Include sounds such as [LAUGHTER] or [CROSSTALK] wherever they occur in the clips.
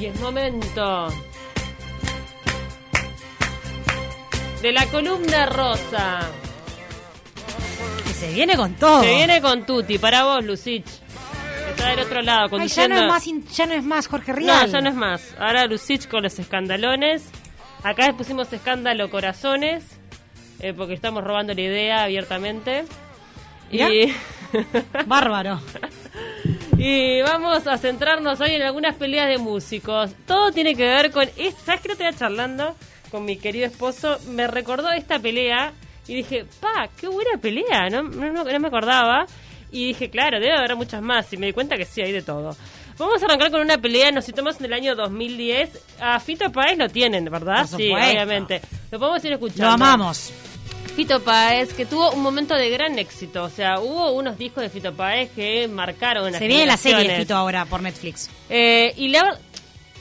Y es momento de la columna rosa. Que se viene con todo. Se viene con Tuti, para vos, Lucich. Está del otro lado, Ay, ya, no es más, in- ya no es más Jorge No, Rial. ya no es más. Ahora Lucich con los escandalones. Acá les pusimos escándalo corazones, eh, porque estamos robando la idea abiertamente. Y, Bárbaro. [LAUGHS] y vamos a centrarnos hoy en algunas peleas de músicos. Todo tiene que ver con... es- ¿Sabes qué no estaba charlando con mi querido esposo? Me recordó esta pelea y dije, pa, qué buena pelea. No, no, no- no me acordaba. Y dije, claro, debe haber muchas más. Y me di cuenta que sí, hay de todo. Vamos a arrancar con una pelea, nos situamos en el año 2010. A Fito Páez lo tienen, ¿verdad? Sí, obviamente. Lo podemos ir escuchando. Lo amamos. Fito Páez, que tuvo un momento de gran éxito. O sea, hubo unos discos de Fito Páez que marcaron Se viene la serie de. Fito ahora por Netflix. Eh, y la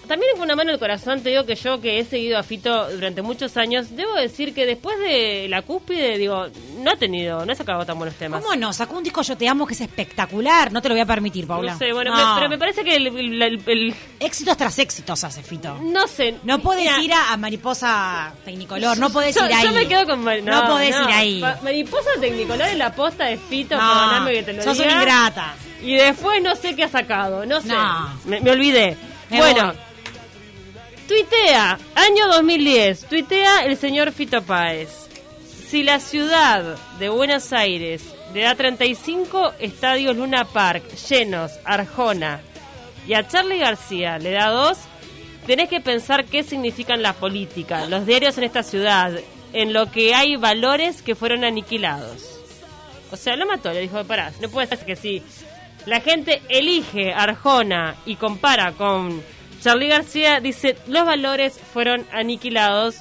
también con una mano el corazón te digo que yo que he seguido a Fito durante muchos años, debo decir que después de la cúspide, digo, no ha tenido, no ha sacado tan buenos temas. ¿Cómo no? Sacó un disco Yo Te Amo que es espectacular. No te lo voy a permitir, Paula. No sé, bueno, No. me- pero me parece que el, el- el- el- Éxitos tras éxitos hace Fito. no sé. No podés mira, ir a, a Mariposa Tecnicolor, no podés yo, ir ahí. Yo me quedo con Mari- No, podés ir ahí. Mariposa Tecnicolor es la posta de Fito, No, perdóname que te lo sos diga. una ingrata. Y después no sé qué ha sacado, no sé. No. Me, me olvidé. Me bueno, voy. Tuitea, año 2010, tuitea el señor Fito Páez. Si la ciudad de Buenos Aires le da 35 estadios Luna Park llenos, Arjona, y a Charlie García le da dos, tenés que pensar qué significan la política, los diarios en esta ciudad, en lo que hay valores que fueron aniquilados. O sea, lo mató, le dijo, pará, no puede ser que si la gente elige Arjona y compara con Charlie García, dice, los valores fueron aniquilados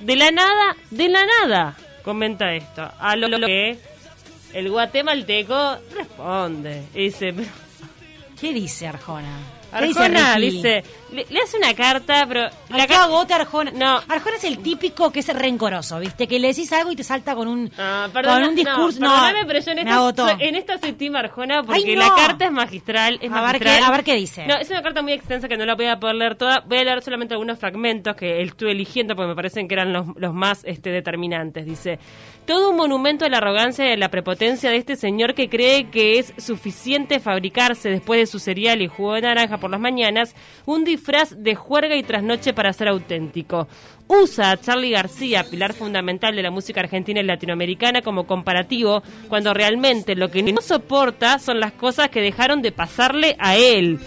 de la nada, de la nada, comenta esto. A lo que el guatemalteco responde. Y dice, ¿Qué dice Arjona? ¿Qué dice Arjona dice, le, le hace una carta, pero La carta... agote Arjona. No. Arjona es el típico que es rencoroso, ¿viste? Que le decís algo y te salta con un, Ah, con perdona- un discurso. No, No, perdóname, pero yo en esta, en esta soy Arjona porque Ay, la no. carta es magistral. Es A ver qué- a ver qué dice. No, es una carta muy extensa que no la voy a poder leer toda. Voy a leer solamente algunos fragmentos que estuve eligiendo porque me parecen que eran los, los más este, determinantes. Dice: Todo un monumento a la arrogancia y a la prepotencia de este señor que cree que es suficiente fabricarse después de su cereal y jugo de naranja por las mañanas un disfraz de juerga y trasnoche para ser auténtico. Usa a Charlie García, pilar fundamental de la música argentina y latinoamericana, como comparativo, cuando realmente lo que no soporta son las cosas que dejaron de pasarle a él.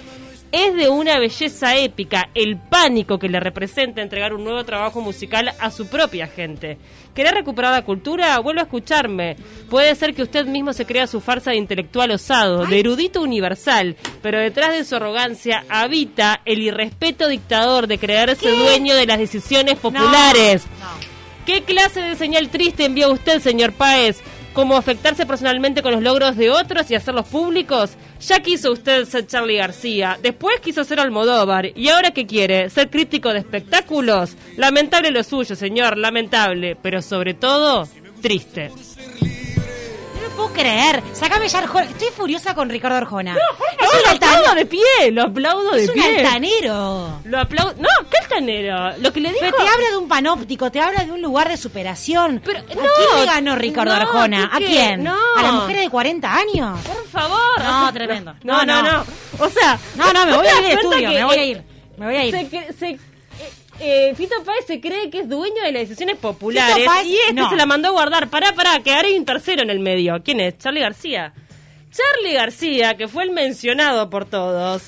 Es de una belleza épica el pánico que le representa entregar un nuevo trabajo musical a su propia gente. ¿Querés recuperar la cultura? Vuelva a escucharme. Puede ser que usted mismo se crea su farsa de intelectual osado, de erudito universal, pero detrás de su arrogancia habita el irrespeto dictador de creerse dueño de las decisiones populares. No. ¿Qué clase de señal triste envía usted, señor Páez? ¿Cómo afectarse personalmente con los logros de otros y hacerlos públicos? Ya quiso usted ser Charlie García, después quiso ser Almodóvar, ¿y ahora qué quiere? ¿Ser crítico de espectáculos? Lamentable lo suyo, señor, lamentable, pero sobre todo, triste. No puedo creer. Sácame ya Arjona. Estoy furiosa con Ricardo Arjona. es es un lo aplaudo de pie, lo aplaudo de Es un pie. altanero. Lo aplaudo. No, ¿qué altanero? Lo que le dijo. Pero te habla de un panóptico, te habla de un lugar de superación. Pero, ¿A no, quién le ganó Ricardo no, Arjona? ¿A quién? No. ¿A las mujeres de 40 años? Por favor. No, tremendo. No, no, No, no. no. O sea. No, no, me voy ¿te a ir de estudio, me voy a ir. Me voy a ir. Se, se- eh, Fito Páez se cree que es dueño de las decisiones populares Páez, y este no. se la mandó a guardar. Pará, pará, que ahora hay un tercero en el medio. ¿Quién es? Charlie García. Charlie García, que fue el mencionado por todos,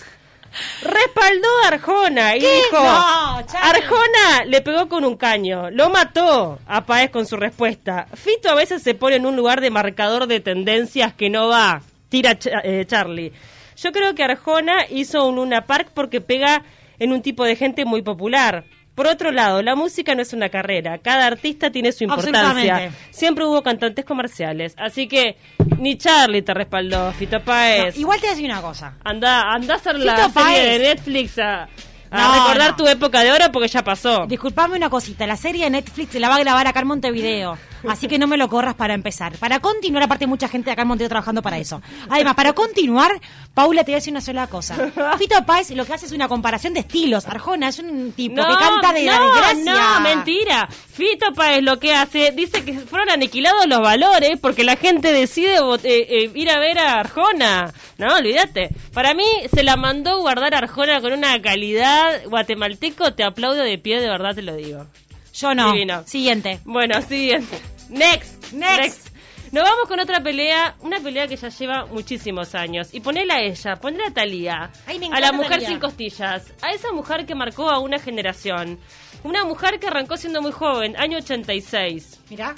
respaldó a Arjona y ¿Qué? dijo: No. Arjona le pegó con un caño, lo mató a Páez con su respuesta. Fito a veces se pone en un lugar de marcador de tendencias que no va. Tira eh, Charlie. Yo creo que Arjona hizo un Luna Park porque pega en un tipo de gente muy popular. Por otro lado, la música no es una carrera. Cada artista tiene su importancia. Siempre hubo cantantes comerciales. Así que ni Charlie te respaldó, Fito No, Páez. igual te voy a decir una cosa. Anda, anda a hacer la serie de Netflix. a- a No, recordar no. tu época de oro porque ya pasó. Disculpame una cosita, la serie de Netflix se la va a grabar acá en Montevideo, así que no me lo corras para empezar. Para continuar, aparte mucha gente acá en Montevideo trabajando para eso. Además, para continuar, Paula te voy a decir una sola cosa. Fito Páez lo que hace es una comparación de estilos. Arjona es un tipo que canta de la desgracia. no, mentira. Fito Páez lo que hace, dice que fueron aniquilados los valores porque la gente decide eh, eh, ir a ver a Arjona. No, olvídate. Para mí se la mandó guardar Arjona con una calidad guatemalteco, te aplaudo de pie, de verdad te lo digo. Yo no. Divino. Siguiente. Bueno, siguiente. Next. Next. Nos vamos con otra pelea, una pelea que ya lleva muchísimos años. Y ponela a ella, ponela a Talía. Ay, a la mujer Thalía. sin costillas. A esa mujer que marcó a una generación. Una mujer que arrancó siendo muy joven, año 86. Mirá.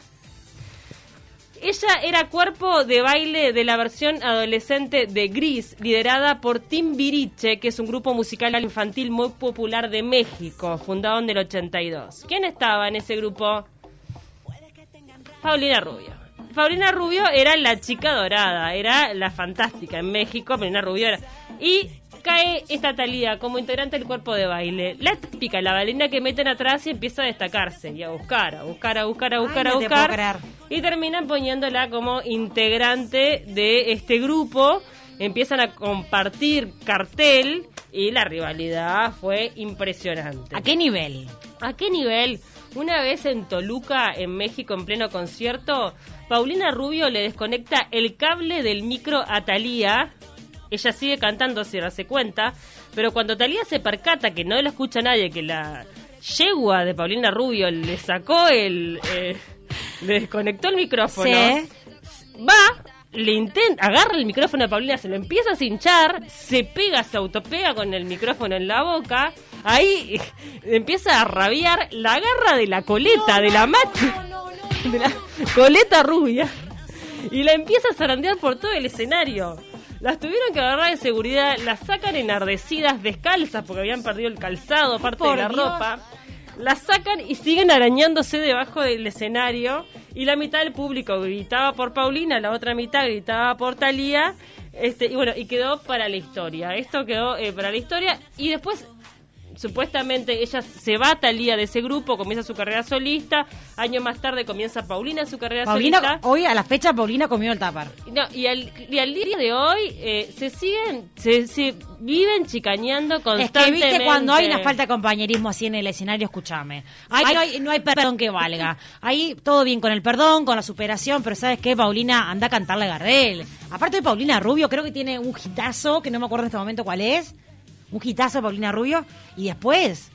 Ella era cuerpo de baile de la versión adolescente de Gris, liderada por Timbiriche, que es un grupo musical infantil muy popular de México, fundado en el 82. ¿Quién estaba en ese grupo? Paulina Rubio. Paulina Rubio era la chica dorada, era la fantástica en México, Paulina Rubio era... Y cae esta Talía como integrante del cuerpo de baile. La típica, la bailarina que meten atrás y empieza a destacarse y a buscar, a buscar, a buscar, a buscar, Ay, a buscar. Y terminan poniéndola como integrante de este grupo. Empiezan a compartir cartel y la rivalidad fue impresionante. ¿A qué nivel? ¿A qué nivel? Una vez en Toluca, en México, en pleno concierto, Paulina Rubio le desconecta el cable del micro a Talía. Ella sigue cantando sin darse cuenta, pero cuando Talía se percata que no la escucha nadie, que la yegua de Paulina Rubio le sacó el... eh, le desconectó el micrófono Sí. va, le intenta, agarra el micrófono a Paulina, se lo empieza a cinchar, se pega, se autopega con el micrófono en la boca, ahí [LAUGHS] empieza a rabiar, la agarra de la coleta, de la mata, de la coleta rubia, y la empieza a zarandear por todo el escenario. Las tuvieron que agarrar de seguridad, las sacan enardecidas, descalzas, porque habían perdido el calzado, parte de la Dios. ropa. La sacan y siguen arañándose debajo del escenario. Y la mitad del público gritaba por Paulina, la otra mitad gritaba por Talía. Este, y bueno, y quedó para la historia. Esto quedó eh, para la historia. Y después, supuestamente, ella se va Talía de ese grupo, comienza su carrera solista. Años más tarde comienza Paulina su carrera Paulina, solista. hoy a la fecha Paulina comió el tapar. No, y, al, y al día de hoy eh, se siguen, se, se viven chicaneando Es constantemente. que viste cuando hay una falta de compañerismo así en el escenario, escúchame. Ahí no hay, no hay perdón que valga. [LAUGHS] Ahí todo bien con el perdón, con la superación, pero ¿sabes qué, Paulina? Anda a cantarle a Gardel. Aparte de Paulina Rubio, creo que tiene un hitazo, que no me acuerdo en este momento cuál es. Un hitazo Paulina Rubio. Y después...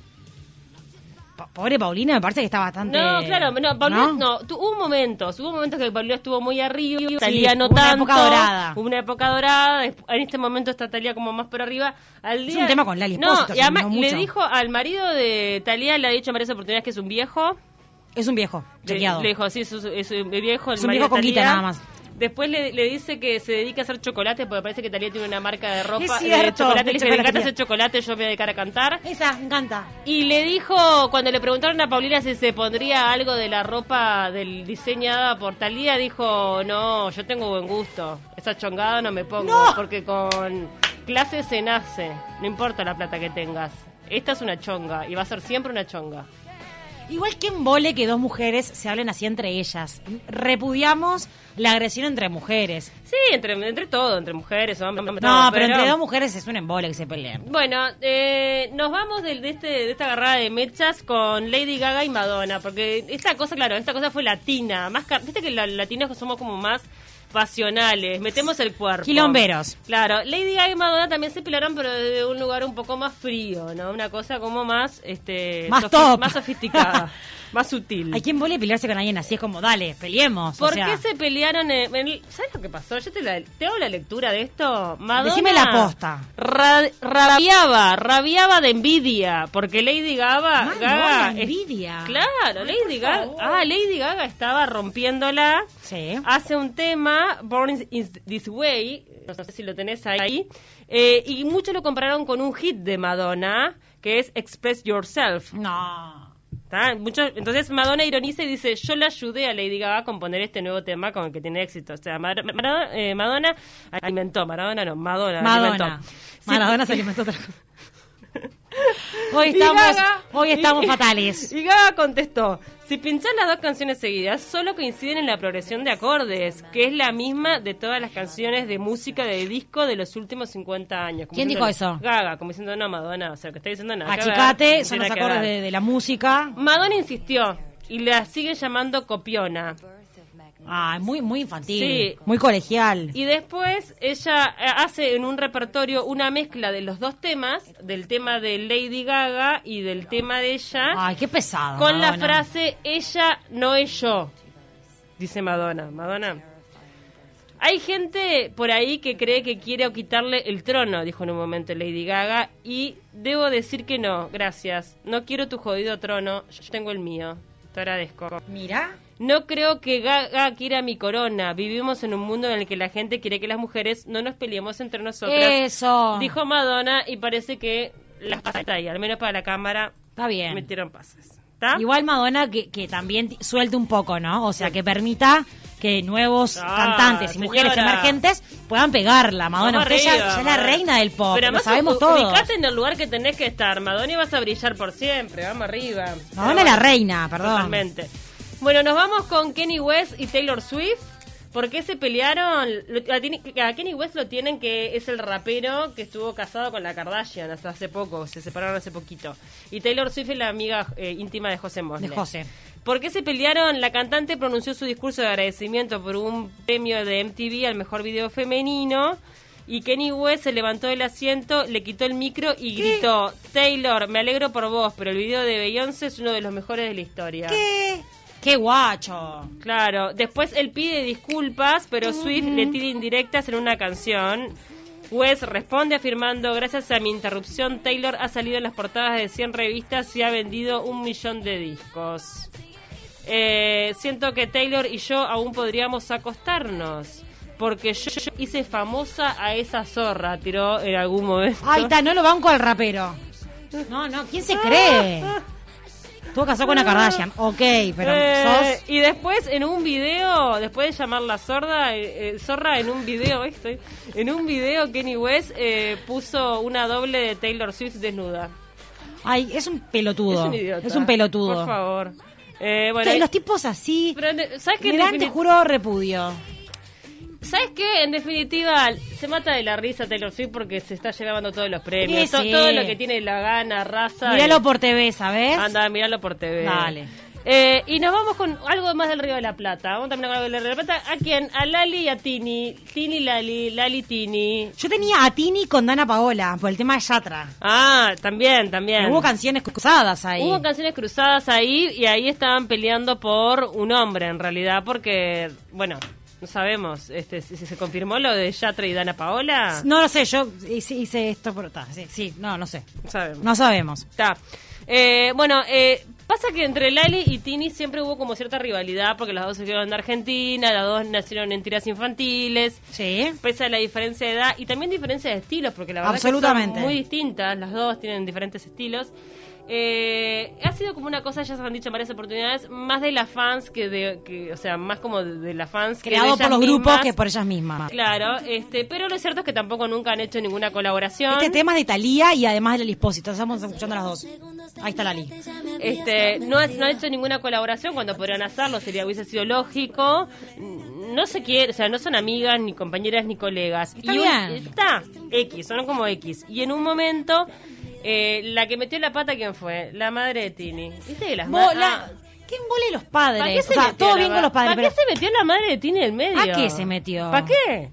Pobre Paulina, me parece que está bastante... No, claro, no, Paulina, ¿no? no, tu- hubo momentos, hubo momentos que Paulina estuvo muy arriba, Sí, Talía no una tanto, época dorada. hubo una época dorada, en este momento está Talía como más por arriba. Al Es un tema con Lali No, y además le dijo al marido de Talía, le ha dicho en varias oportunidades que es un viejo, Es un viejo, Le, chequeado. le dijo, sí, es, un- viejo. El Es un viejo con guita, nada más. Después le, le dice que se dedica a hacer chocolate porque parece que Talía tiene una marca de ropa de chocolate. Le dice, me encanta hacer chocolate, yo me voy a dedicar a cantar. Esa, me encanta. Y le dijo, cuando le preguntaron a Paulina si se pondría algo de la ropa del diseñada por Talía, dijo, no, yo tengo buen gusto. Esa chongada no me pongo, ¡No! porque con clase se nace. No importa la plata que tengas. Esta es una chonga y va a ser siempre una chonga. Igual que en vole que dos mujeres se hablen así entre ellas. Repudiamos la agresión entre mujeres. Sí, entre, entre todo, entre mujeres, hombres. No, todo, pero entre dos mujeres es un embole que se peleen. Bueno, eh, nos vamos de, de este, de esta agarrada de mechas con Lady Gaga y Madonna, porque esta cosa, claro, esta cosa fue latina, más viste que los latinos somos como más pasionales, metemos el cuerpo. Quilomberos. Claro, Lady Gaga y Madonna también se pelearon, pero de un lugar un poco más frío, ¿no? Una cosa como más, este, Más top. más sofisticada, [LAUGHS] más sutil. Hay quien vole pelearse con alguien así, es como, dale, peleemos. ¿Por o sea, qué se pelearon? En, en- ¿Sabes lo que pasó? Yo te, la- te hago la lectura de esto. Madonna Decime la posta. ra- rabiaba, rabiaba de envidia, porque Lady Gaga... Envidia. claro, Lady Gaga... Ah, Lady Gaga estaba rompiéndola. Sí. Hace un tema, Born in This Way, no sé si lo tenés ahí, eh, y muchos lo compararon con un hit de Madonna, que es Express Yourself. No. Entonces Madonna ironiza y dice, yo le ayudé a Lady Gaga a componer este nuevo tema con el que tiene éxito. O sea, Mar- Mar- eh, Madonna alimentó, Maradona no, Madonna, Madonna. alimentó. Sí, Maradona se alimentó otra cosa. Hoy estamos, Gaga- hoy estamos y- fatales. Y Gaga contestó, si pinchás las dos canciones seguidas, solo coinciden en la progresión de acordes, que es la misma de todas las canciones de música de disco de los últimos 50 años. Como ¿Quién dijo eso? Gaga, como diciendo, no, Madonna, o sea, que está diciendo nada. Achicate, son los acordes de, de la música. Madonna insistió y la sigue llamando copiona. Ah, muy, muy infantil. Sí. Muy colegial. Y después ella eh, hace en un repertorio una mezcla de los dos temas, del tema de Lady Gaga y del tema de ella, Ay, qué pesado. con la frase ella no es yo, dice Madonna. Madonna. Hay gente por ahí que cree que quiere quitarle el trono, dijo en un momento Lady Gaga, y debo decir que no, gracias. No quiero tu jodido trono, yo tengo el mío. Te agradezco. Mira. No creo que Gaga quiera mi corona. Vivimos en un mundo en el que la gente quiere que las mujeres no nos peleemos entre nosotras. Eso. Dijo Madonna y parece que las pasaste ahí, al menos para la cámara, Está bien. metieron pases. ¿Está? Igual Madonna que, que también suelte un poco, ¿no? O sea, que permita que nuevos Ah, cantantes y mujeres emergentes puedan pegarla. Madonna, usted ya, ya es la reina del pop, Pero lo sabemos todos. ubicate en el lugar que tenés que estar. Madonna y vas a brillar por siempre. Vamos arriba. Madonna es la reina, perdón. Totalmente. Bueno, nos vamos con Kenny West y Taylor Swift. ¿Por qué se pelearon? A Kenny West lo tienen que es el rapero que estuvo casado con la Kardashian hasta hace poco, se separaron hace poquito. Y Taylor Swift es la amiga eh, íntima de José Mosley. De José. ¿Por qué se pelearon? La cantante pronunció su discurso de agradecimiento por un premio de MTV al mejor video femenino. Y Kenny West se levantó del asiento, le quitó el micro y gritó: Taylor, me alegro por vos, pero el video de Beyoncé es uno de los mejores de la historia. ¿Qué? ¡Qué guacho! Claro, después él pide disculpas, pero Swift le tira indirectas en una canción. West responde afirmando, gracias a mi interrupción, Taylor ha salido en las portadas de 100 revistas y ha vendido un millón de discos. Eh, siento que Taylor y yo aún podríamos acostarnos, porque yo, yo hice famosa a esa zorra, tiró en algún momento. Ay, está, no lo banco al rapero. No, no, ¿quién se cree? [LAUGHS] Estuvo casado con una Kardashian. [LAUGHS] Ok, pero Eh, sos... Y después en un video, después de llamarla sorda, eh, eh, zorra en un video, [LAUGHS] estoy, en un video Kenny West eh, puso una doble de Taylor Swift desnuda. Ay, es un pelotudo. Es un idiota. Es un pelotudo. Por favor. Eh, bueno, Sí, los tipos así... pero ¿sabes qué? Dan, te juro, repudio. ¿Sabes qué? En definitiva, se mata de la risa Taylor Swift porque se está llevando todos los premios. Sí, To- sí. Todo lo que tiene la gana, raza. Míralo y- por TV, ¿sabes? Anda, míralo por TV. Dale. Eh, y nos vamos con algo más del Río de la Plata. Vamos también con algo del Río de la Plata. ¿A quién? A Lali y a Tini. Tini, Lali, Lali, Tini. Yo tenía a Tini con Dana Paola por el tema de Yatra. Ah, también, también. Hubo canciones cruzadas ahí. Hubo canciones cruzadas ahí y ahí estaban peleando por un hombre en realidad porque, bueno, no sabemos este, si, se confirmó lo de Yatra y Dana Paola. No lo sé, yo hice, hice esto por... ta, sí, sí, no, no sé. No sabemos. No sabemos. Está. Eh, bueno, eh, pasa que entre Lali y Tini siempre hubo como cierta rivalidad porque las dos se quedaron de Argentina, las dos nacieron en tiras infantiles. Sí. Pese a la diferencia de edad y también diferencia de estilos, porque la verdad es que Absolutamente. son muy distintas, las dos tienen diferentes estilos. Eh, ha sido como una cosa, ya se han dicho en varias oportunidades, más de las fans que de, que, o sea, más como de, de las fans que Creado por los grupos que por ellas mismas. Claro, este, pero lo cierto es que tampoco nunca han hecho ninguna colaboración. Este tema es de Talía y además de Lali Espósito. Estamos escuchando las dos. Ahí está Lali. Este, no, ha- no han hecho ninguna colaboración cuando podrían hacerlo, sería hubiese sido lógico. No se quiere, o sea, no son amigas, ni compañeras, ni colegas. Está y un- está, X, son como X. Y en un momento, eh, la que metió la pata, ¿quién fue? La madre de Tini. ¿Viste que las ma- la- ah, ¿Qué embole los ¿Para qué padres? se O sea, metió todo la bien ma- con los padres, ¿Para pero... qué se metió la madre de Tini en el medio? ¿A qué se metió? ¿Para qué?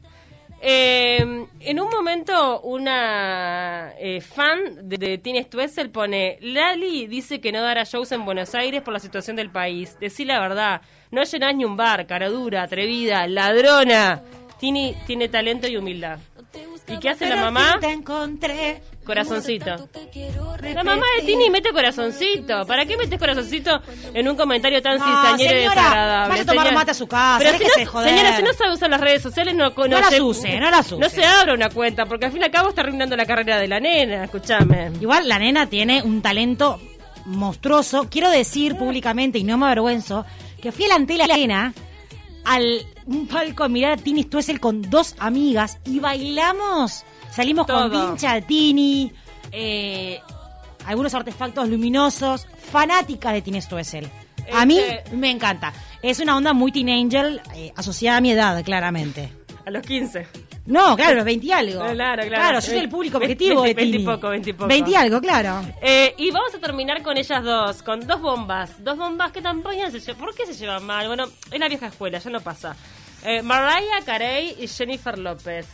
Eh, en un momento, una eh, fan de, de Tini Stoessel pone: Lali dice que no dará shows en Buenos Aires por la situación del país. Decí la verdad, no llenás ni un bar, cara dura, atrevida, ladrona. Tini tiene talento y humildad. ¿Y qué hace la Pero mamá? te encontré. Corazoncito. La mamá de Tini mete corazoncito. ¿Para qué metes corazoncito en un comentario tan No, cizañero y desagradable? vaya a tomar señora? mate a su casa, Pero si no, joder. señora, si no sabe usar las redes sociales, no, No las se- use, no las use. No se abra una cuenta, porque al fin y al cabo está arruinando la carrera de la nena. Escúchame. Igual la nena tiene un talento monstruoso. Quiero decir públicamente, y no me avergüenzo, que fui de la nena al un palco a mirar a Tini Stoessel con dos amigas y bailamos. Salimos con Todo. pincha Tini. eh, algunos artefactos luminosos, fanática de Tine Stoessel. A mí Este- me encanta. Es una onda muy teen angel eh, asociada a mi edad, claramente. A los 15. No, claro, los 20 y algo. Claro, claro. Claro, yo soy el público objetivo 20, de 20 y poco, 20 y poco. 20 y algo, claro. Eh, y vamos a terminar con ellas dos, con dos bombas. Dos bombas que tampoco se llevan. ¿Por qué se llevan mal? Bueno, es la vieja escuela, ya no pasa. Eh, Mariah Carey y Jennifer López.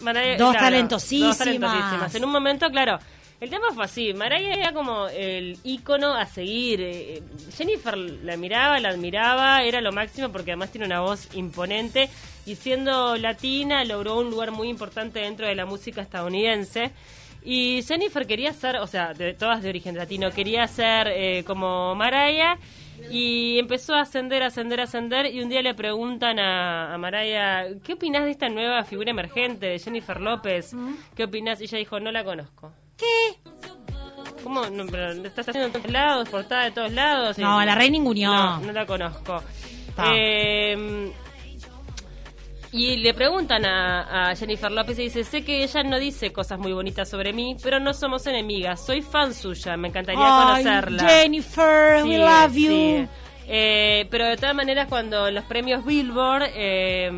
Mariah- Dos talentosísimas. Dos talentosísimas. En un momento, claro. El tema fue así, Mariah era como el ícono a seguir. eh, Jennifer la miraba, la admiraba, era lo máximo porque además tiene una voz imponente y siendo latina logró un lugar muy importante dentro de la música estadounidense. Y Jennifer quería ser, o sea, de, todas de origen latino, quería ser eh, como Mariah y empezó a ascender, ascender, ascender y un día le preguntan a, a Mariah, ¿qué opinás de esta nueva figura emergente de Jennifer López? ¿Qué opinás? Y ella dijo, no la conozco. ¿Qué? ¿Cómo? No, pero ¿la estás haciendo en todos lados, portada de todos lados. No, Y- la Rey ninguneó. No, no la conozco. Eh, y le preguntan a, a Jennifer López y dice, sé que ella no dice cosas muy bonitas sobre mí, pero no somos enemigas, soy fan suya, me encantaría Ay, conocerla. Jennifer, we love sí. Eh, pero de todas maneras, cuando en los premios Billboard eh,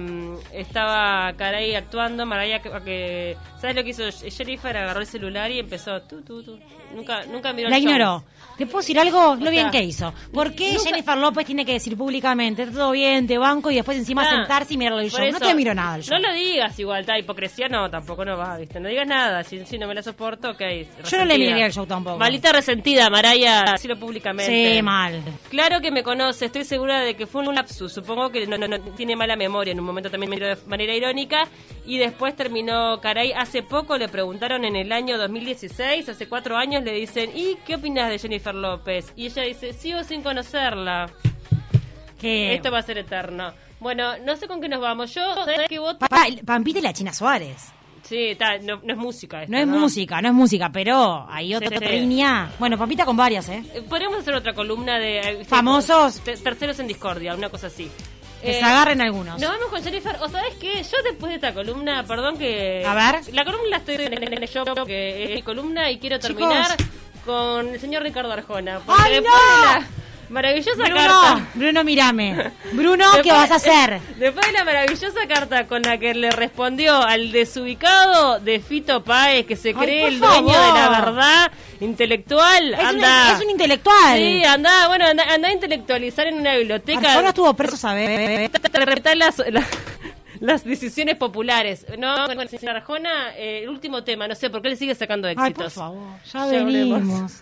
estaba Carey actuando, Mariah, que, ¿sabes lo que hizo Jennifer? Agarró el celular y empezó, tú, tú, tú. Nunca, nunca miró La el show. ignoró. ¿Te puedo decir algo? Lo O bien sea, que hizo. ¿Por qué nunca- Jennifer López tiene que decir públicamente, "Está todo bien, te banco, y después encima Ah, sentarse y mirarlo el show? No te miro nada. No lo digas igual, ta hipocresía no, tampoco no va, ¿viste? No digas nada, si, si no me la soporto, ok. Yo no le resentida. miraría el show tampoco. Maldita resentida, Maraya, decirlo públicamente. Sí, mal. Claro que me conoce, estoy segura de que fue un lapsus. Supongo que no, no, no, tiene mala memoria. En un momento también me de manera irónica. Y después terminó Caray. Hace poco le preguntaron en el año 2016, hace cuatro años, le dicen: ¿Y qué opinas de Jennifer López? Y ella dice: Sigo sin conocerla. Esto va a ser eterno. Bueno, no sé con qué nos vamos. Yo, ¿sabes qué voto? Pa- pa- Pampita y la China Suárez. Sí, está, no, no es música. esto, No es música, no es música, pero hay otra, Sí, sí. otra línea. Bueno, Pampita con varias, ¿eh? Eh, Podríamos hacer otra columna de... eh, Famosos. te- terceros en discordia, una cosa así. Que Eh, se agarren algunos. Nos vamos con Jennifer. ¿O sabes qué? Yo después de esta columna, perdón que... A ver. La columna la estoy en yo que es mi columna y quiero Chicos. terminar con el señor Ricardo Arjona. ¡Ay, no! la maravillosa Bruno, carta... Bruno, mírame. [LAUGHS] Bruno, ¿qué vas a hacer? Después de la maravillosa carta con la que le respondió al desubicado de Fito Páez, que se cree el dueño de la verdad intelectual, Es, un, anda... es un intelectual. Sí, anda, bueno, anda, anda a intelectualizar en una biblioteca. Arjona estuvo preso, ¿sabes? Las, las, las decisiones populares. No, con el señor Arjona, eh, el último tema, no sé por qué le sigue sacando Ay, por éxitos. favor, ya Ya volvemos. venimos.